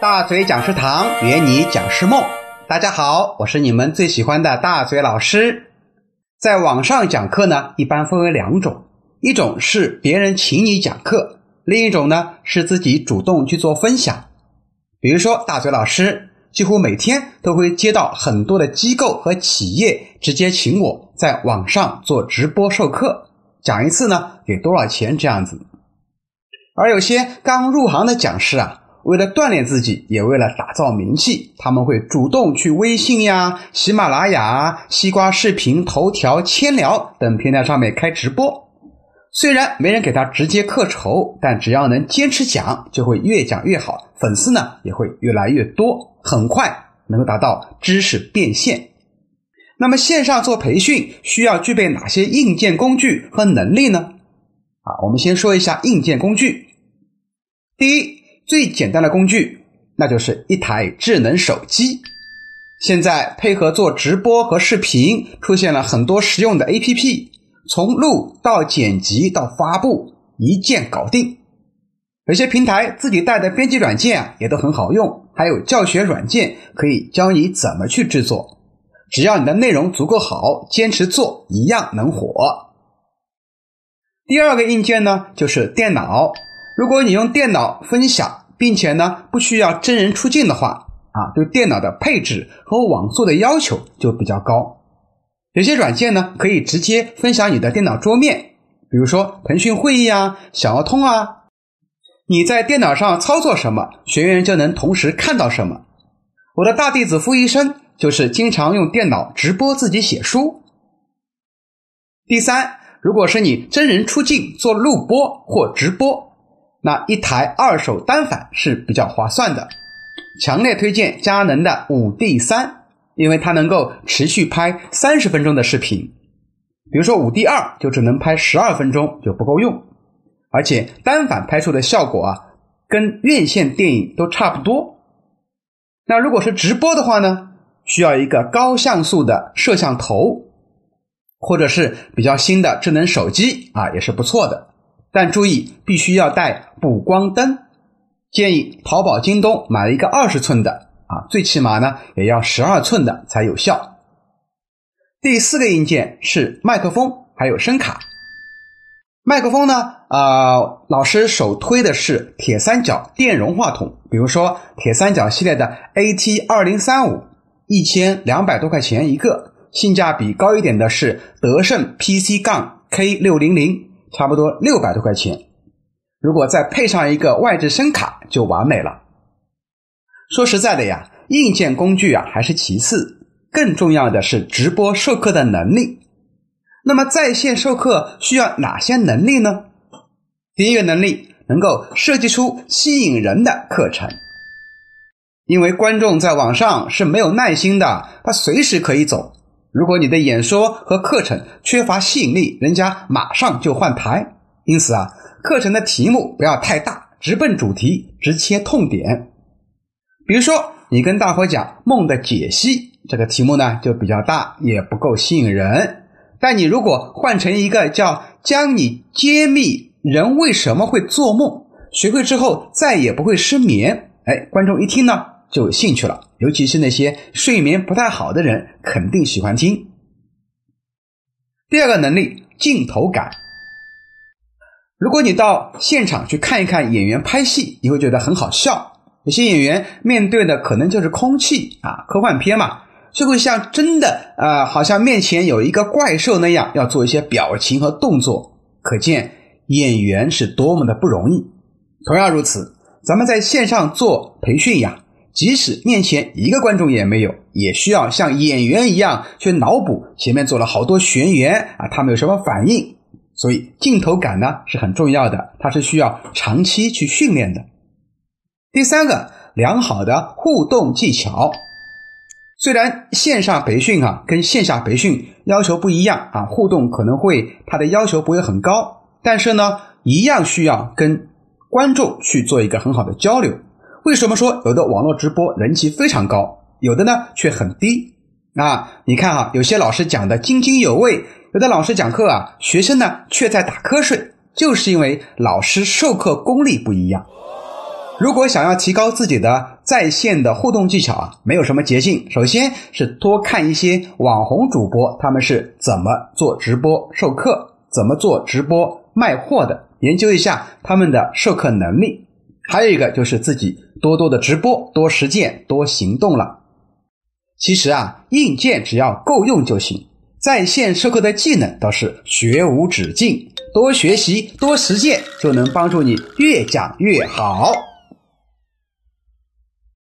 大嘴讲师堂圆你讲师梦。大家好，我是你们最喜欢的大嘴老师。在网上讲课呢，一般分为两种，一种是别人请你讲课，另一种呢是自己主动去做分享。比如说，大嘴老师几乎每天都会接到很多的机构和企业直接请我在网上做直播授课，讲一次呢给多少钱这样子。而有些刚入行的讲师啊，为了锻炼自己，也为了打造名气，他们会主动去微信呀、喜马拉雅、西瓜视频、头条、千聊等平台上面开直播。虽然没人给他直接课酬，但只要能坚持讲，就会越讲越好，粉丝呢也会越来越多，很快能够达到知识变现。那么线上做培训需要具备哪些硬件工具和能力呢？啊，我们先说一下硬件工具。第一，最简单的工具，那就是一台智能手机。现在配合做直播和视频，出现了很多实用的 APP，从录到剪辑到发布，一键搞定。有些平台自己带的编辑软件啊，也都很好用，还有教学软件可以教你怎么去制作。只要你的内容足够好，坚持做，一样能火。第二个硬件呢，就是电脑。如果你用电脑分享，并且呢不需要真人出镜的话，啊，对电脑的配置和网速的要求就比较高。有些软件呢可以直接分享你的电脑桌面，比如说腾讯会议啊、小奥通啊，你在电脑上操作什么，学员就能同时看到什么。我的大弟子傅医生就是经常用电脑直播自己写书。第三，如果是你真人出镜做录播或直播。那一台二手单反是比较划算的，强烈推荐佳能的五 D 三，因为它能够持续拍三十分钟的视频。比如说五 D 二就只能拍十二分钟就不够用，而且单反拍出的效果啊，跟院线电影都差不多。那如果是直播的话呢，需要一个高像素的摄像头，或者是比较新的智能手机啊，也是不错的。但注意，必须要带补光灯。建议淘宝、京东买一个二十寸的啊，最起码呢也要十二寸的才有效。第四个硬件是麦克风，还有声卡。麦克风呢，呃，老师首推的是铁三角电容话筒，比如说铁三角系列的 AT 二零三五，一千两百多块钱一个。性价比高一点的是德胜 PC 杠 K 六零零。差不多六百多块钱，如果再配上一个外置声卡就完美了。说实在的呀，硬件工具啊还是其次，更重要的是直播授课的能力。那么在线授课需要哪些能力呢？第一个能力，能够设计出吸引人的课程，因为观众在网上是没有耐心的，他随时可以走。如果你的演说和课程缺乏吸引力，人家马上就换台。因此啊，课程的题目不要太大，直奔主题，直切痛点。比如说，你跟大伙讲梦的解析，这个题目呢就比较大，也不够吸引人。但你如果换成一个叫“将你揭秘人为什么会做梦，学会之后再也不会失眠”，哎，观众一听呢就有兴趣了。尤其是那些睡眠不太好的人，肯定喜欢听。第二个能力，镜头感。如果你到现场去看一看演员拍戏，你会觉得很好笑。有些演员面对的可能就是空气啊，科幻片嘛，就会像真的啊，好像面前有一个怪兽那样，要做一些表情和动作。可见演员是多么的不容易。同样如此，咱们在线上做培训呀。即使面前一个观众也没有，也需要像演员一样去脑补前面做了好多学员啊，他们有什么反应？所以镜头感呢是很重要的，它是需要长期去训练的。第三个，良好的互动技巧。虽然线上培训啊跟线下培训要求不一样啊，互动可能会它的要求不会很高，但是呢，一样需要跟观众去做一个很好的交流。为什么说有的网络直播人气非常高，有的呢却很低？啊，你看啊，有些老师讲的津津有味，有的老师讲课啊，学生呢却在打瞌睡，就是因为老师授课功力不一样。如果想要提高自己的在线的互动技巧啊，没有什么捷径。首先是多看一些网红主播，他们是怎么做直播授课，怎么做直播卖货的，研究一下他们的授课能力。还有一个就是自己多多的直播，多实践，多行动了。其实啊，硬件只要够用就行，在线授课的技能倒是学无止境，多学习多实践就能帮助你越讲越好。